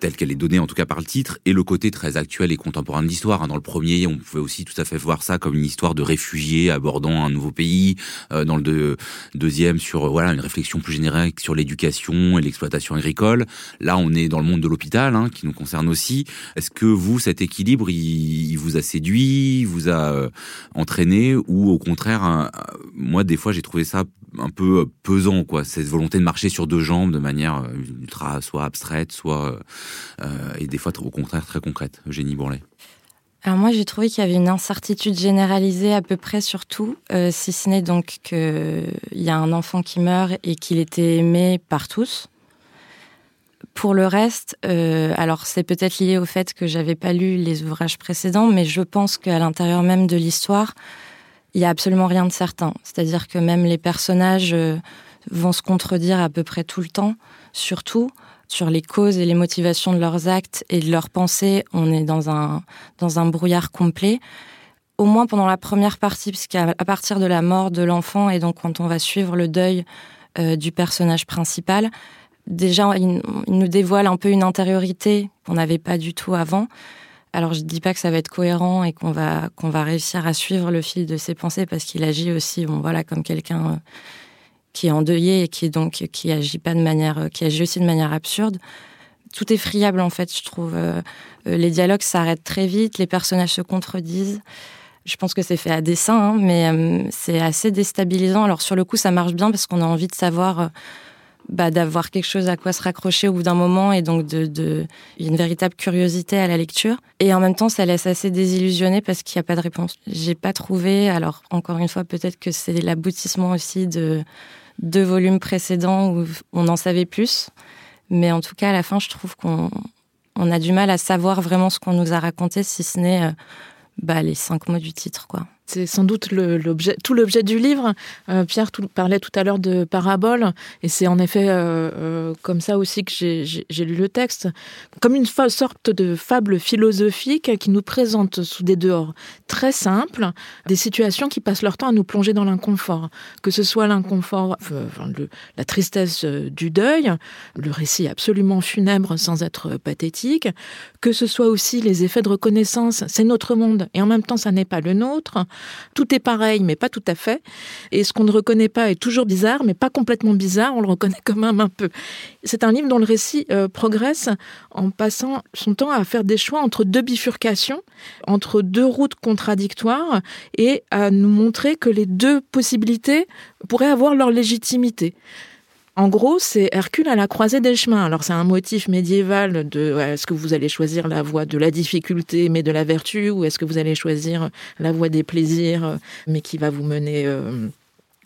telle qu'elle est donnée en tout cas par le titre, et le côté très actuel et contemporain de l'histoire hein. Dans le premier, on pouvait aussi tout à fait voir ça comme une histoire de réfugiés abordant un nouveau pays. dans le deuxième, sur voilà une réflexion plus générale sur l'éducation et l'exploitation agricole. Là, on est dans le monde de l'hôpital, hein, qui nous concerne aussi. Est-ce que vous, cet équilibre, il, vous a séduit, il vous a euh, entraîné, ou au contraire, moi, des fois, j'ai trouvé ça un peu euh, pesant, quoi, cette volonté de marcher sur deux jambes de manière euh, ultra, soit abstraite, soit et des fois, au contraire, très concrète. Eugénie Bourlet. Alors moi, j'ai trouvé qu'il y avait une incertitude généralisée à peu près sur tout, si ce n'est donc qu'il y a un enfant qui meurt et qu'il était aimé par tous. Pour le reste, euh, alors c'est peut-être lié au fait que j'avais pas lu les ouvrages précédents, mais je pense qu'à l'intérieur même de l'histoire, il y a absolument rien de certain. C'est-à-dire que même les personnages euh, vont se contredire à peu près tout le temps, surtout sur les causes et les motivations de leurs actes et de leurs pensées. On est dans un dans un brouillard complet. Au moins pendant la première partie, puisqu'à partir de la mort de l'enfant et donc quand on va suivre le deuil euh, du personnage principal, déjà, il, nous dévoile un peu une intériorité qu'on n'avait pas du tout avant. Alors, je dis pas que ça va être cohérent et qu'on va, va réussir à suivre le fil de ses pensées parce qu'il agit aussi, bon, voilà, comme quelqu'un euh, qui est endeuillé et qui donc, qui agit pas de manière, euh, qui agit aussi de manière absurde. Tout est friable, en fait, je trouve. Euh, les dialogues s'arrêtent très vite, les personnages se contredisent. Je pense que c'est fait à dessein, hein, mais c'est assez déstabilisant. Alors, sur le coup, ça marche bien parce qu'on a envie de savoir bah, d'avoir quelque chose à quoi se raccrocher au bout d'un moment et donc de, de une véritable curiosité à la lecture et en même temps ça laisse assez désillusionné parce qu'il n'y a pas de réponse. J'ai pas trouvé alors encore une fois peut-être que c'est l'aboutissement aussi de deux volumes précédents où on en savait plus mais en tout cas à la fin je trouve qu'on on a du mal à savoir vraiment ce qu'on nous a raconté si ce n'est euh, bah, les cinq mots du titre quoi. C'est sans doute tout l'objet du livre. Euh, Pierre parlait tout à l'heure de paraboles, et c'est en effet euh, euh, comme ça aussi que j'ai lu le texte, comme une sorte de fable philosophique qui nous présente sous des dehors très simples des situations qui passent leur temps à nous plonger dans l'inconfort, que ce soit l'inconfort, la tristesse du deuil, le récit absolument funèbre sans être pathétique, que ce soit aussi les effets de reconnaissance, c'est notre monde, et en même temps ça n'est pas le nôtre tout est pareil, mais pas tout à fait. Et ce qu'on ne reconnaît pas est toujours bizarre, mais pas complètement bizarre. On le reconnaît quand même un peu. C'est un livre dont le récit euh, progresse en passant son temps à faire des choix entre deux bifurcations, entre deux routes contradictoires, et à nous montrer que les deux possibilités pourraient avoir leur légitimité. En gros, c'est Hercule à la croisée des chemins. Alors c'est un motif médiéval de est-ce que vous allez choisir la voie de la difficulté mais de la vertu ou est-ce que vous allez choisir la voie des plaisirs mais qui va vous mener euh,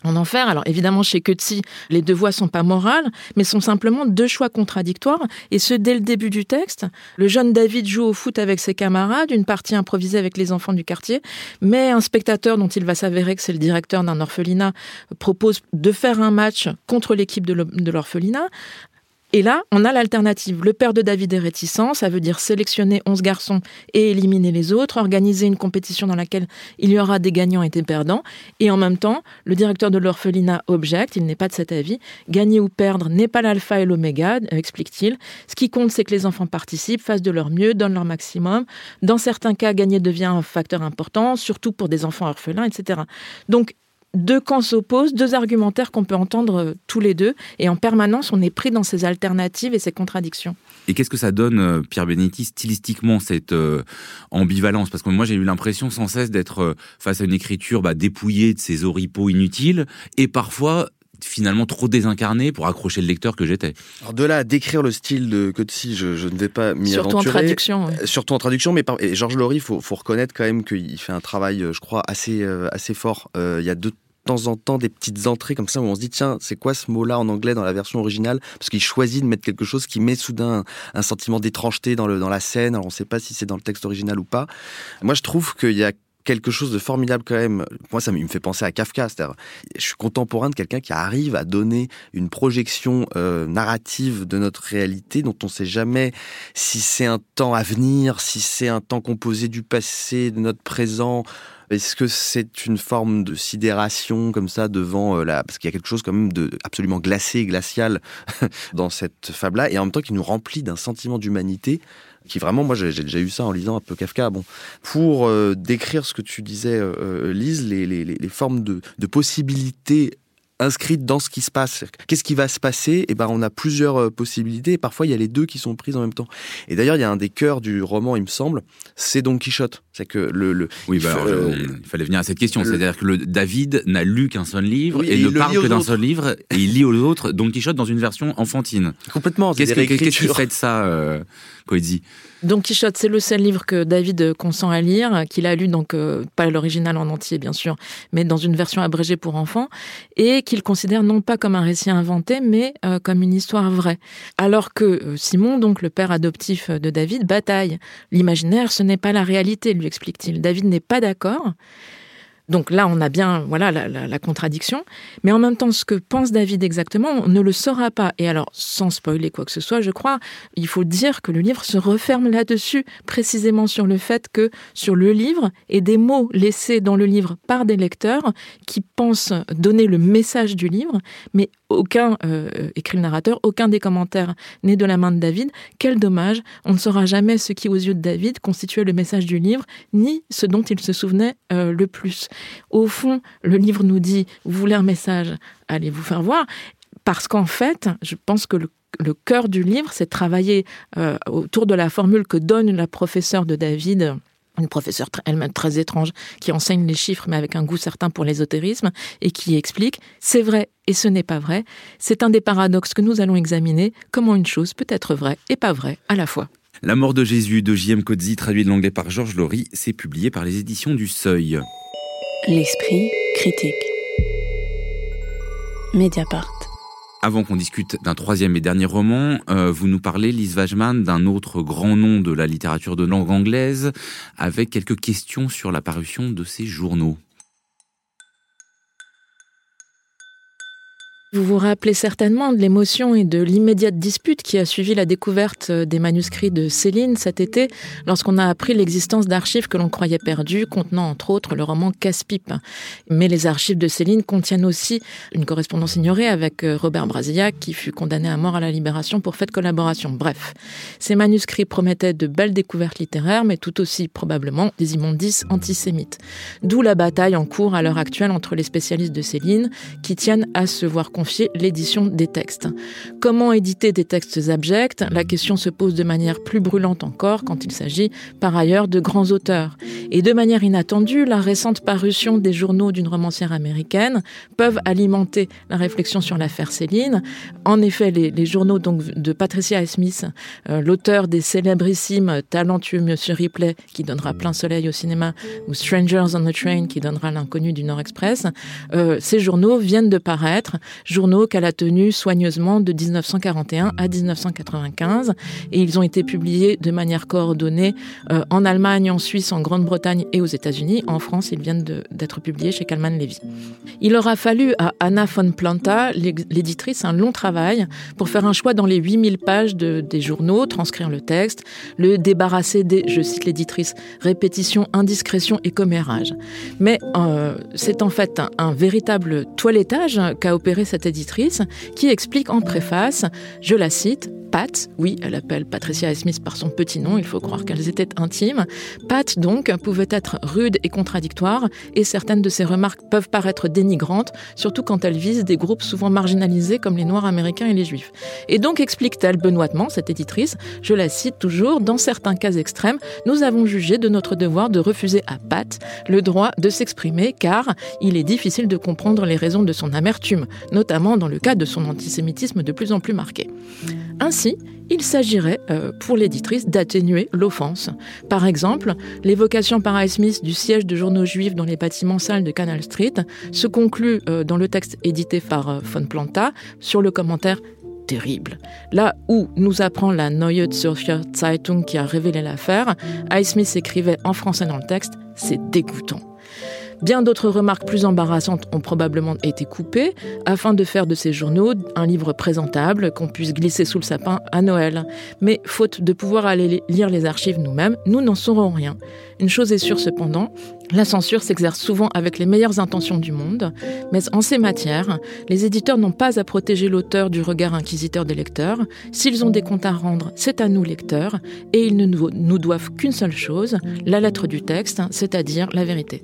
en enfer. Alors évidemment, chez Coetzee, les deux voies sont pas morales, mais sont simplement deux choix contradictoires. Et ce, dès le début du texte, le jeune David joue au foot avec ses camarades, une partie improvisée avec les enfants du quartier, mais un spectateur dont il va s'avérer que c'est le directeur d'un orphelinat propose de faire un match contre l'équipe de l'orphelinat. Et là, on a l'alternative. Le père de David est réticent, ça veut dire sélectionner 11 garçons et éliminer les autres, organiser une compétition dans laquelle il y aura des gagnants et des perdants. Et en même temps, le directeur de l'orphelinat objecte, il n'est pas de cet avis. Gagner ou perdre n'est pas l'alpha et l'oméga, explique-t-il. Ce qui compte, c'est que les enfants participent, fassent de leur mieux, donnent leur maximum. Dans certains cas, gagner devient un facteur important, surtout pour des enfants orphelins, etc. Donc, deux camps s'opposent, deux argumentaires qu'on peut entendre euh, tous les deux, et en permanence, on est pris dans ces alternatives et ces contradictions. Et qu'est-ce que ça donne, euh, Pierre Benetti, stylistiquement, cette euh, ambivalence? Parce que moi, j'ai eu l'impression sans cesse d'être face à une écriture bah, dépouillée de ses oripeaux inutiles, et parfois finalement trop désincarné pour accrocher le lecteur que j'étais. Alors de là à décrire le style de Coetzee, je, je ne vais pas m'y aventurer. Surtout en traduction. Surtout en traduction, mais par... Georges Laurie, faut, faut reconnaître quand même qu'il fait un travail, je crois, assez assez fort. il y a deux temps en temps des petites entrées comme ça où on se dit tiens c'est quoi ce mot là en anglais dans la version originale? Parce qu'il choisit de mettre quelque chose qui met soudain un, sentiment d'étrangeté dans, le, dans la scène alors on ne sait pas si c'est dans le texte original ou pas moi je trouve qu'il y a quelque chose de formidable quand même. Moi, ça me fait penser à Kafka. Je suis contemporain de quelqu'un qui arrive à donner une projection euh, narrative de notre réalité dont on ne sait jamais si c'est un temps à venir, si c'est un temps composé du passé, de notre présent. Est-ce que c'est une forme de sidération comme ça devant euh, la... Parce qu'il y a quelque chose quand même de absolument glacé, glacial dans cette fable-là, et en même temps qui nous remplit d'un sentiment d'humanité qui vraiment, moi j'ai déjà eu ça en lisant un peu Kafka. Bon, pour euh, décrire ce que tu disais, euh, Lise, les, les, les formes de, de possibilités inscrite dans ce qui se passe. Qu'est-ce qui va se passer? Eh ben, on a plusieurs possibilités. Et parfois, il y a les deux qui sont prises en même temps. Et d'ailleurs, il y a un des cœurs du roman, il me semble, c'est Don Quichotte. C'est que le, le oui, bah, euh, il fallait venir à cette question. C'est-à-dire que le David n'a lu qu'un seul livre et, ne parle que d'un seul livre et il lit aux autres Don Quichotte dans une version enfantine. Complètement. Qu'est-ce qui fait de ça, euh, Don Quichotte, c'est le seul livre que David consent à lire, qu'il a lu donc euh, pas l'original en entier bien sûr, mais dans une version abrégée pour enfants, et qu'il considère non pas comme un récit inventé, mais euh, comme une histoire vraie. Alors que Simon, donc le père adoptif de David, bataille. L'imaginaire, ce n'est pas la réalité, lui explique-t-il. David n'est pas d'accord. Donc là, on a bien voilà la, contradiction. Mais en même temps, ce que pense David exactement, on ne le saura pas. Et alors, sans spoiler quoi que ce soit, je crois, il faut dire que le livre se referme là-dessus, précisément sur le fait que sur le livre et des mots laissés dans le livre par des lecteurs qui pensent donner le message du livre, mais aucun, euh, écrit le narrateur, aucun des commentaires n'est de la main de David. Quel dommage, on ne saura jamais ce qui, aux yeux de David, constituait le message du livre, ni ce dont il se souvenait euh, le plus. Au fond, le livre nous dit, vous voulez un message, allez vous faire voir, parce qu'en fait, je pense que le cœur du livre, c'est travailler euh, autour de la formule que donne la professeure de David une professeure elle-même très étrange qui enseigne les chiffres mais avec un goût certain pour l'ésotérisme et qui explique c'est vrai et ce n'est pas vrai. C'est un des paradoxes que nous allons examiner, comment une chose peut être vraie et pas vraie à la fois. La mort de Jésus de J.M. Coetzee, traduit de l'anglais par Georges Laurie, c'est publié par les éditions du Seuil. L'esprit critique. Mediapart. Avant qu'on discute d'un troisième et dernier roman, euh, vous nous parlez, Lise Wajman, d'un autre grand nom de la littérature de langue anglaise, avec quelques questions sur la parution de ses journaux. Vous vous rappelez certainement de l'émotion et de l'immédiate dispute qui a suivi la découverte des manuscrits de Céline cet été, lorsqu'on a appris l'existence d'archives que l'on croyait perdues, contenant entre autres le roman Casse-Pipe. Mais les archives de Céline contiennent aussi une correspondance ignorée avec euh, Robert Brasillac, qui fut condamné à mort à la libération pour fait de collaboration. Bref, ces manuscrits promettaient de belles découvertes littéraires, mais tout aussi probablement des immondices antisémites. D'où la bataille en cours à l'heure actuelle entre les spécialistes de Céline, qui tiennent à se voir l'édition des textes. Comment éditer des textes abjects? La question se pose de manière plus brûlante encore quand il s'agit par ailleurs de grands auteurs. Et de manière inattendue, la récente parution des journaux d'une romancière américaine peuvent alimenter la réflexion sur l'affaire Céline. En effet, les, journaux donc de Patricia Smith, euh, l'auteur des célébrissimes Talentueux Monsieur Ripley, qui donnera Plein Soleil au cinéma, ou Strangers on the Train, qui donnera L'inconnu du Nord Express, euh, ces journaux viennent de paraître journaux qu'elle a tenus soigneusement de 1941 à 1995 et ils ont été publiés de manière coordonnée euh, en Allemagne, en Suisse, en Grande-Bretagne et aux États-Unis. En France, ils viennent d'être publiés chez Kalman Levy. Il aura fallu à Anna von Planta, l'éditrice, un long travail pour faire un choix dans les 8000 pages de, des journaux, transcrire le texte, le débarrasser des, je cite l'éditrice, répétitions, indiscrétions et commérages. Mais euh, c'est en fait un véritable toilettage qu'a opéré cette éditrice, qui explique en préface, je la cite, Pat, oui, elle appelle Patricia Smith par son petit nom, il faut croire qu'elles étaient intimes. Pat, donc, pouvait être rude et contradictoire, et certaines de ses remarques peuvent paraître dénigrantes, surtout quand elles visent des groupes souvent marginalisés comme les Noirs américains et les Juifs. Et donc, explique-t-elle benoîtement, cette éditrice, je la cite toujours, dans certains cas extrêmes, nous avons jugé de notre devoir de refuser à Pat le droit de s'exprimer, car il est difficile de comprendre les raisons de son amertume, notamment dans le cas de son antisémitisme de plus en plus marqué. Ainsi, il s'agirait euh, pour l'éditrice d'atténuer l'offense. Par exemple, l'évocation par Ice Smith du siège de journaux juifs dans les bâtiments sales de Canal Street se conclut euh, dans le texte édité par euh, Von Planta sur le commentaire terrible. Là où nous apprend la Neue Zürcher Zeitung qui a révélé l'affaire, Ice Smith écrivait en français dans le texte, c'est dégoûtant. Bien d'autres remarques plus embarrassantes ont probablement été coupées afin de faire de ces journaux un livre présentable qu'on puisse glisser sous le sapin à Noël. Mais faute de pouvoir aller lire les archives nous-mêmes, nous n'en saurons rien. Une chose est sûre cependant, la censure s'exerce souvent avec les meilleures intentions du monde, mais en ces matières, les éditeurs n'ont pas à protéger l'auteur du regard inquisiteur des lecteurs. S'ils ont des comptes à rendre, c'est à nous lecteurs, et ils ne nous doivent qu'une seule chose, la lettre du texte, c'est-à-dire la vérité.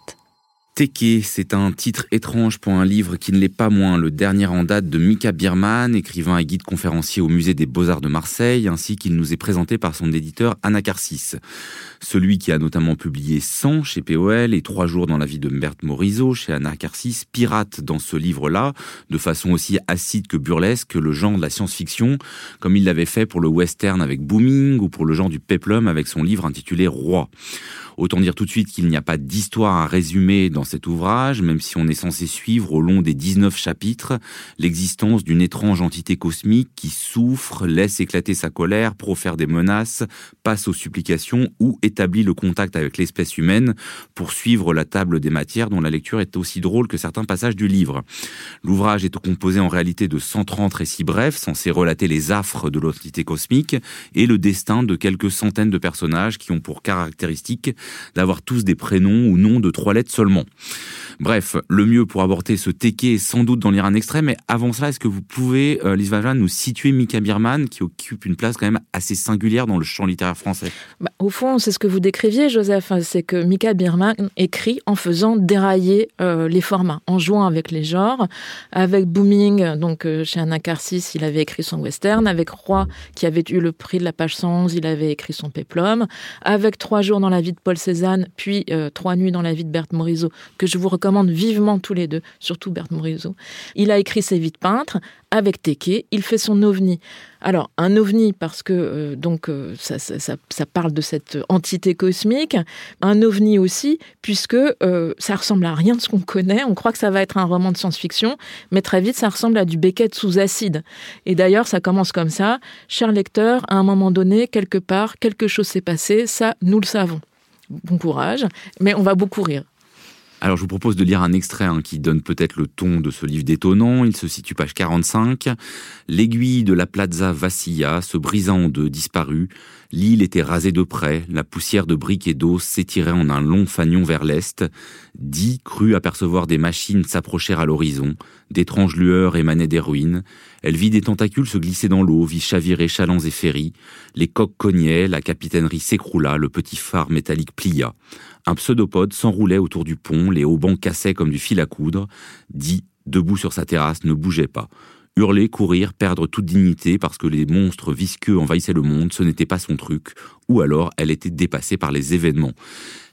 C'est un titre étrange pour un livre qui ne l'est pas moins. Le dernier en date de Mika Birman, écrivain et guide conférencier au musée des Beaux-Arts de Marseille, ainsi qu'il nous est présenté par son éditeur Anacarsis. Celui qui a notamment publié 100 chez POL et Trois jours dans la vie de Berthe Morisot chez Anacarsis pirate dans ce livre-là, de façon aussi acide que burlesque, le genre de la science-fiction, comme il l'avait fait pour le western avec Booming ou pour le genre du peplum avec son livre intitulé Roi. Autant dire tout de suite qu'il n'y a pas d'histoire à résumer dans cet ouvrage, même si on est censé suivre au long des 19 chapitres l'existence d'une étrange entité cosmique qui souffre, laisse éclater sa colère, profère des menaces, passe aux supplications ou établit le contact avec l'espèce humaine pour suivre la table des matières dont la lecture est aussi drôle que certains passages du livre. L'ouvrage est composé en réalité de 130 récits brefs censés relater les affres de l'entité cosmique et le destin de quelques centaines de personnages qui ont pour caractéristique d'avoir tous des prénoms ou noms de trois lettres seulement. Bref, le mieux pour aborder ce téké est sans doute d'en lire un extrait, mais avant cela, est-ce que vous pouvez, euh, Lise nous situer Mika Birman, qui occupe une place quand même assez singulière dans le champ littéraire français? Bah, Au fond, c'est ce que vous décriviez, Joseph, c'est que Mika Birman écrit en faisant dérailler euh, les formats, en jouant avec les genres, avec Booming, donc euh, chez Anacarsis, il avait écrit son western, avec Roy, qui avait eu le prix de la page 111, il avait écrit son péplum, avec Trois jours dans la vie de Paul Cézanne, puis euh, Trois nuits dans la vie de Berthe Morisot, que je vous recommande vivement tous les deux, surtout Berthe Morisot. Il a écrit ses vies de peintre avec Teke, il fait son ovni. Alors, un ovni, parce que euh, donc euh, ça, ça, parle de cette entité cosmique, un ovni aussi, puisque ça ressemble à rien de ce qu'on connaît. On croit que ça va être un roman de science-fiction, mais très vite, ça ressemble à du Beckett sous acide. Et d'ailleurs, ça commence comme ça. Cher lecteur, à un moment donné, quelque part, quelque chose s'est passé, ça, nous le savons bon courage, mais on va beaucoup rire. Alors je vous propose de lire un extrait hein, qui donne peut-être le ton de ce livre détonnant. Il se situe page 45. L'aiguille de la plaza vacilla, se brisant en deux, disparut. L'île était rasée de près, la poussière de briques et d'eau s'étirait en un long fanion vers l'est. Dix crut apercevoir des machines s'approcher à l'horizon, d'étranges lueurs émanaient des ruines. Elle vit des tentacules se glisser dans l'eau, vit chavirer chalands et ferries. Les coques cognaient, la capitainerie s'écroula, le petit phare métallique plia. Un pseudopode s'enroulait autour du pont, les haubans cassaient comme du fil à coudre. Dit, debout sur sa terrasse, ne bougeait pas. Hurler, courir, perdre toute dignité parce que les monstres visqueux envahissaient le monde, ce n'était pas son truc, ou alors elle était dépassée par les événements.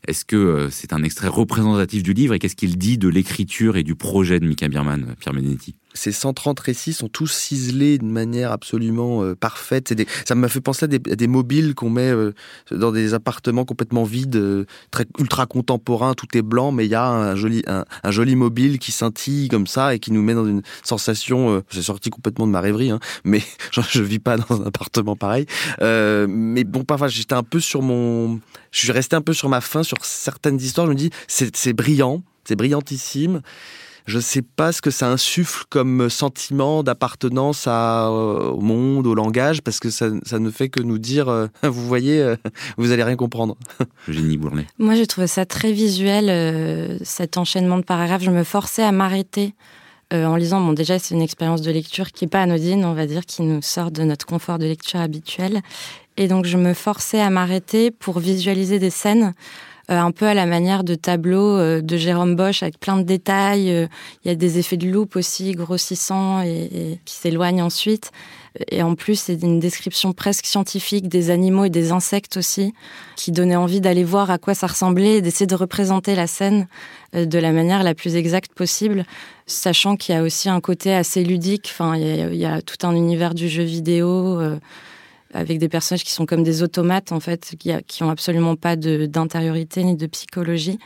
Est-ce que euh, c'est un extrait représentatif du livre et qu'est-ce qu'il dit de l'écriture et du projet de Mika Birman, Pierre Benedetti? Ces 130 récits sont tous ciselés de manière absolument euh, parfaite. Ça m'a fait penser à des, mobiles qu'on met euh, dans des appartements complètement vides, euh, très ultra contemporains, tout est blanc, mais il y a un joli, mobile qui scintille comme ça et qui nous met dans une sensation. c'est sorti complètement de ma rêverie, hein, mais je, je vis pas dans un appartement pareil. mais bon, parfois j'étais un peu sur mon, je suis resté un peu sur ma faim sur certaines histoires. Je me dis, c'est brillant, c'est brillantissime je ne sais pas ce que ça insuffle comme sentiment d'appartenance euh, au monde, au langage, parce que ça, ne fait que nous dire, euh, vous voyez, euh, vous allez rien comprendre. Génie Bournet. Moi, j'ai trouvé ça très visuel, cet enchaînement de paragraphes. Je me forçais à m'arrêter en lisant. Bon, déjà, c'est une expérience de lecture qui n'est pas anodine, on va dire, qui nous sort de notre confort de lecture habituel. Et donc, je me forçais à m'arrêter pour visualiser des scènes un peu à la manière de tableaux de Jérôme Bosch avec plein de détails. Il y a des effets de loupe aussi grossissants et qui s'éloignent ensuite. Et en plus, c'est une description presque scientifique des animaux et des insectes aussi, qui donnait envie d'aller voir à quoi ça ressemblait et d'essayer de représenter la scène euh, de la manière la plus exacte possible, sachant qu'il y a aussi un côté assez ludique. Enfin, il y a, tout un univers du jeu vidéo euh, avec des personnages qui sont comme des automates en fait, qui, qui ont absolument pas d'intériorité ni de psychologie.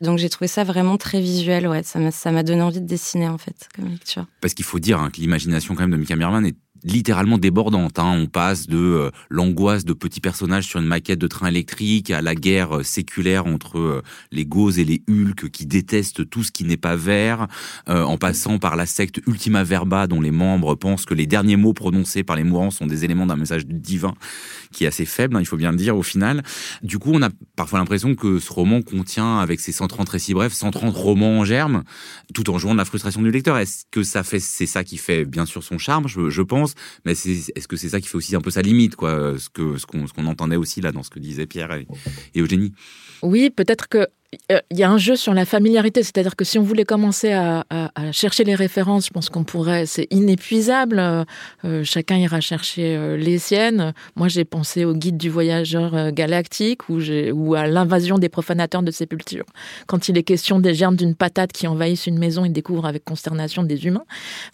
Donc j'ai trouvé ça vraiment très visuel, ouais. Ça m'a donné envie de dessiner en fait comme lecture. Parce qu'il faut dire hein, que l'imagination quand même de Mika Merman est littéralement débordante. Hein. On passe de euh, l'angoisse de petits personnages sur une maquette de train électrique à la guerre euh, séculaire entre euh, les Gauze et les Hulk qui détestent tout ce qui n'est pas vert, en passant par la secte Ultima Verba dont les membres pensent que les derniers mots prononcés par les mourants sont des éléments d'un message divin qui est assez faible, hein, il faut bien le dire au final. Du coup, on a parfois l'impression que ce roman contient, avec ses 130 récits brefs, 130 romans en germe, tout en jouant de la frustration du lecteur. Est-ce que ça fait, c'est ça qui fait bien sûr son charme, je pense mais est-ce que c'est ça qui fait aussi un peu sa limite, quoi, ce que ce qu'on entendait aussi là dans ce que disaient Pierre et Eugénie? Oui, peut-être que euh, il y a un jeu sur la familiarité, c'est-à-dire que si on voulait commencer à, chercher les références, je pense qu'on pourrait, c'est inépuisable. Euh, euh, chacun ira chercher les siennes. Moi, j'ai pensé au guide du voyageur galactique ou, à l'invasion des profanateurs de sépulture. Quand il est question des germes d'une patate qui envahissent une maison et découvrent avec consternation des humains.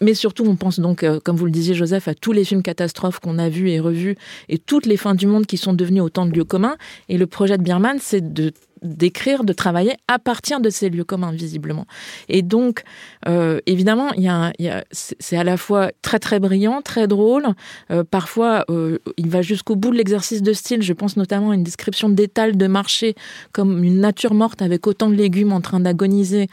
Mais surtout, on pense donc, comme vous le disiez, Joseph, à tous les films catastrophes qu'on a vus et revus et toutes les fins du monde qui sont devenues autant de lieux communs. Et le projet de Birman, c'est de d'écrire, de travailler à partir de ces lieux communs, visiblement. Et donc, euh, évidemment, y a, c'est à la fois très très brillant, très drôle. Euh, parfois, euh, il va jusqu'au bout de l'exercice de style. Je pense notamment à une description d'étal de marché comme une nature morte avec autant de légumes en train d'agoniser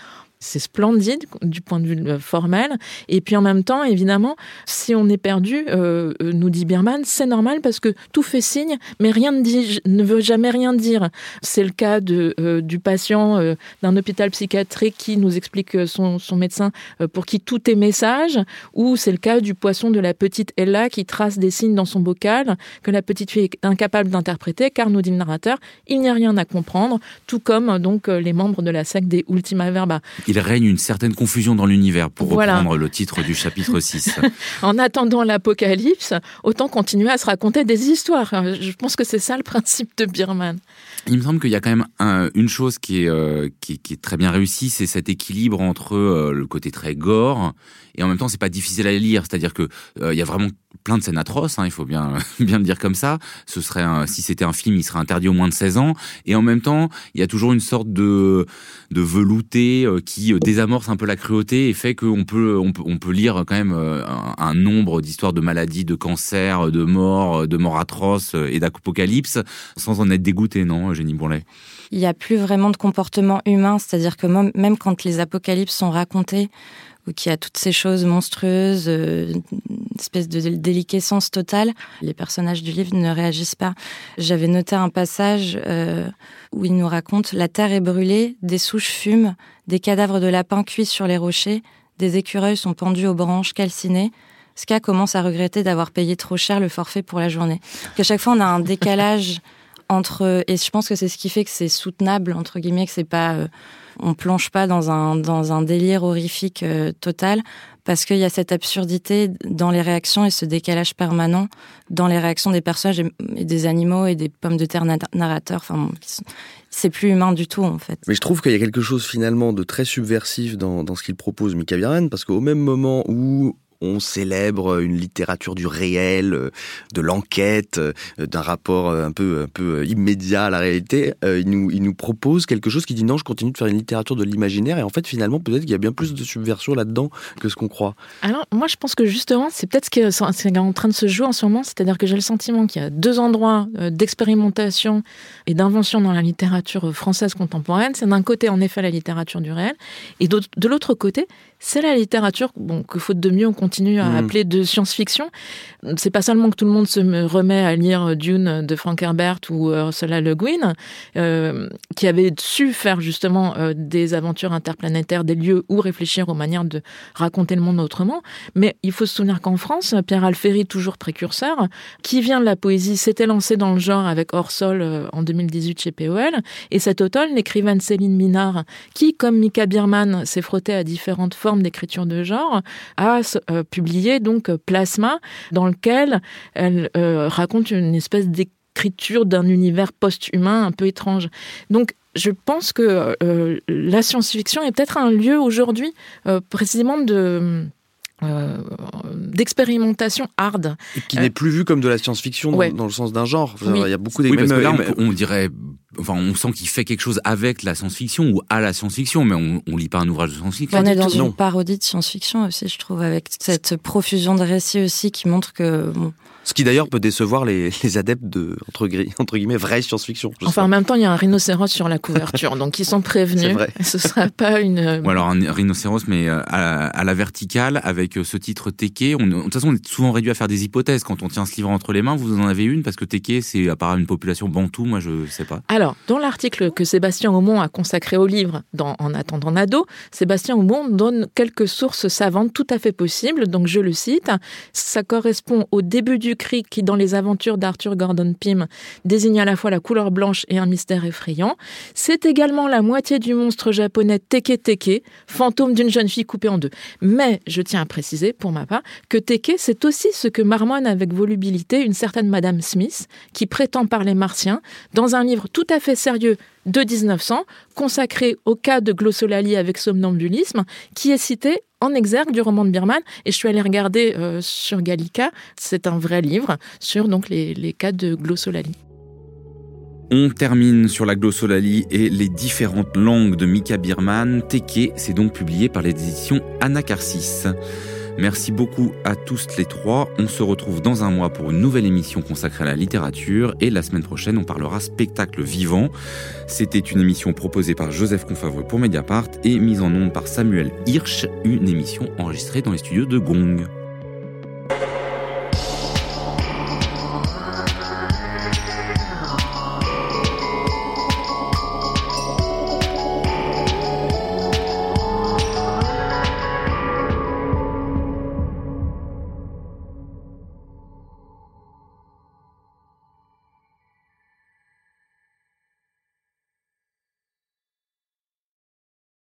c'est splendide du point de vue euh, formel. Et puis en même temps, évidemment, si on est perdu, euh, euh, nous dit Birman, c'est normal parce que tout fait signe, mais rien ne, dit, ne veut jamais rien dire. C'est le cas de, du patient d'un hôpital psychiatrique qui nous explique son, son médecin pour qui tout est message, ou c'est le cas du poisson de la petite Ella qui trace des signes dans son bocal que la petite fille est incapable d'interpréter, car nous dit le narrateur, il n'y a rien à comprendre, tout comme donc les membres de la secte des Ultima Verba règne une certaine confusion dans l'univers, pour reprendre le titre du chapitre 6. en attendant l'apocalypse, autant continuer à se raconter des histoires. Je pense que c'est ça le principe de Birman. Il me semble qu'il y a quand même une chose qui est, euh, qui, est très bien réussie, c'est cet équilibre entre euh, le côté très gore et en même temps c'est pas difficile à lire. C'est-à-dire que euh, il y a vraiment plein de scènes atroces, hein, il faut bien bien le dire comme ça. Ce serait si c'était un film, il serait interdit au moins de 16 ans. Et en même temps, il y a toujours une sorte de de velouté qui désamorce un peu la cruauté et fait qu'on peut on peut on peut lire quand même un, nombre d'histoires de maladies, de cancers, de morts, de morts atroces et d'apocalypse sans en être dégoûté, non Génie Bourlet? Il n'y a plus vraiment de comportement humain, c'est-à-dire que même quand les apocalypses sont racontés, ou qu'il y a toutes ces choses monstrueuses, euh, une espèce de déliquescence totale, les personnages du livre ne réagissent pas. J'avais noté un passage euh, où il nous raconte La terre est brûlée, des souches fument, des cadavres de lapins cuits sur les rochers, des écureuils sont pendus aux branches calcinées. Ska commence à regretter d'avoir payé trop cher le forfait pour la journée. À chaque fois, on a un décalage entre et je pense que c'est ce qui fait que c'est soutenable entre guillemets que c'est pas euh, on plonge pas dans un dans un délire horrifique euh, total parce qu'il y a cette absurdité dans les réactions et ce décalage permanent dans les réactions des personnages et, des animaux et des pommes de terre narrateurs enfin c'est plus humain du tout en fait. Mais je trouve qu'il y a quelque chose finalement de très subversif dans, dans ce qu'il propose Mika Virane parce qu'au même moment où on célèbre une littérature du réel, de l'enquête, d'un rapport un peu, un peu immédiat à la réalité. Euh, il nous, il nous propose quelque chose qui dit non, je continue de faire une littérature de l'imaginaire. Et en fait, finalement, peut-être qu'il y a bien plus de subversion là-dedans que ce qu'on croit. Alors, moi, je pense que justement, c'est peut-être ce qui est en train de se jouer en ce moment. C'est-à-dire que j'ai le sentiment qu'il y a deux endroits euh, d'expérimentation et d'invention dans la littérature française contemporaine. C'est d'un côté, en effet, la littérature du réel. Et de l'autre côté, c'est la littérature bon, que faute de mieux on continue à Mm. appeler de science-fiction. C'est pas seulement que tout le monde se me remet à lire Dune de Frank Herbert ou euh, Ursula Le Guin, euh, qui avait su faire justement euh, des aventures interplanétaires, des lieux où réfléchir aux manières de raconter le monde autrement. Mais il faut se souvenir qu'en France, Pierre Alféry, toujours précurseur, qui vient de la poésie, s'était lancé dans le genre avec Orsol euh, en 2018 chez POL. Et cet automne, l'écrivaine Céline Minard, qui, comme Mika Bierman, s'est frottée à différentes formes d'écriture de genre, a euh, publié donc Plasma, dans lequel elle euh, raconte une espèce d'écriture d'un univers post-humain un peu étrange. Donc, je pense que euh, la science-fiction est peut-être un lieu aujourd'hui, euh, précisément de euh, d'expérimentation hard. Et qui Euh, n'est plus vu comme de la science-fiction dans- ouais. dans, le sens d'un genre. Oui. Il y a beaucoup Oui, parce que même, là, on, on dirait, enfin, on sent qu'il fait quelque chose avec la science-fiction ou à la science-fiction, mais on, on lit pas un ouvrage de science-fiction. On est dans Non. une parodie de science-fiction aussi, je trouve, avec cette profusion de récits aussi qui montre que bon, Ce qui d'ailleurs peut décevoir les, les adeptes de entre, gri- entre guillemets vraie science-fiction. Enfin, en même temps, il y a un rhinocéros sur la couverture, donc ils sont C'est prévenus. vrai. Ce sera pas une. Ou alors un rhinocéros, mais euh, à, à la verticale, avec euh, ce titre Teke. On, de toute façon, on est souvent réduit à faire des hypothèses quand on tient ce livre entre les mains. Vous en avez une parce que Teke, c'est à part une population bantou, moi je sais pas. Alors, dans l'article que Sébastien Aumont a consacré au livre dans En attendant Nado, Sébastien Aumont donne quelques sources savantes tout à fait possibles. Donc, je le cite. Ça correspond au début du qui, dans les aventures d'Arthur Gordon Pym, désigne à la fois la couleur blanche et un mystère effrayant. C'est également la moitié du monstre japonais Teke Teke, fantôme d'une jeune fille coupée en deux. Mais je tiens à préciser, pour ma part, que Teke, c'est aussi ce que marmonne avec volubilité une certaine Madame Smith, qui prétend parler martien, dans un livre tout à fait sérieux de 1900, consacré au cas de glossolalie avec somnambulisme, qui est cité en exergue du roman de Birman. Et je suis allée regarder euh, sur Gallica, c'est un vrai livre sur donc les, cas de glossolalie. On termine sur la glossolalie et les différentes langues de Mika Birman. Teke, c'est donc publié par les éditions Anacarsis. Merci beaucoup à tous les trois. On se retrouve dans un mois pour une nouvelle émission consacrée à la littérature et la semaine prochaine, on parlera spectacle vivant. C'était une émission proposée par Joseph Confavreux pour Mediapart et mise en onde par Samuel Hirsch, une émission enregistrée dans les studios de Gong.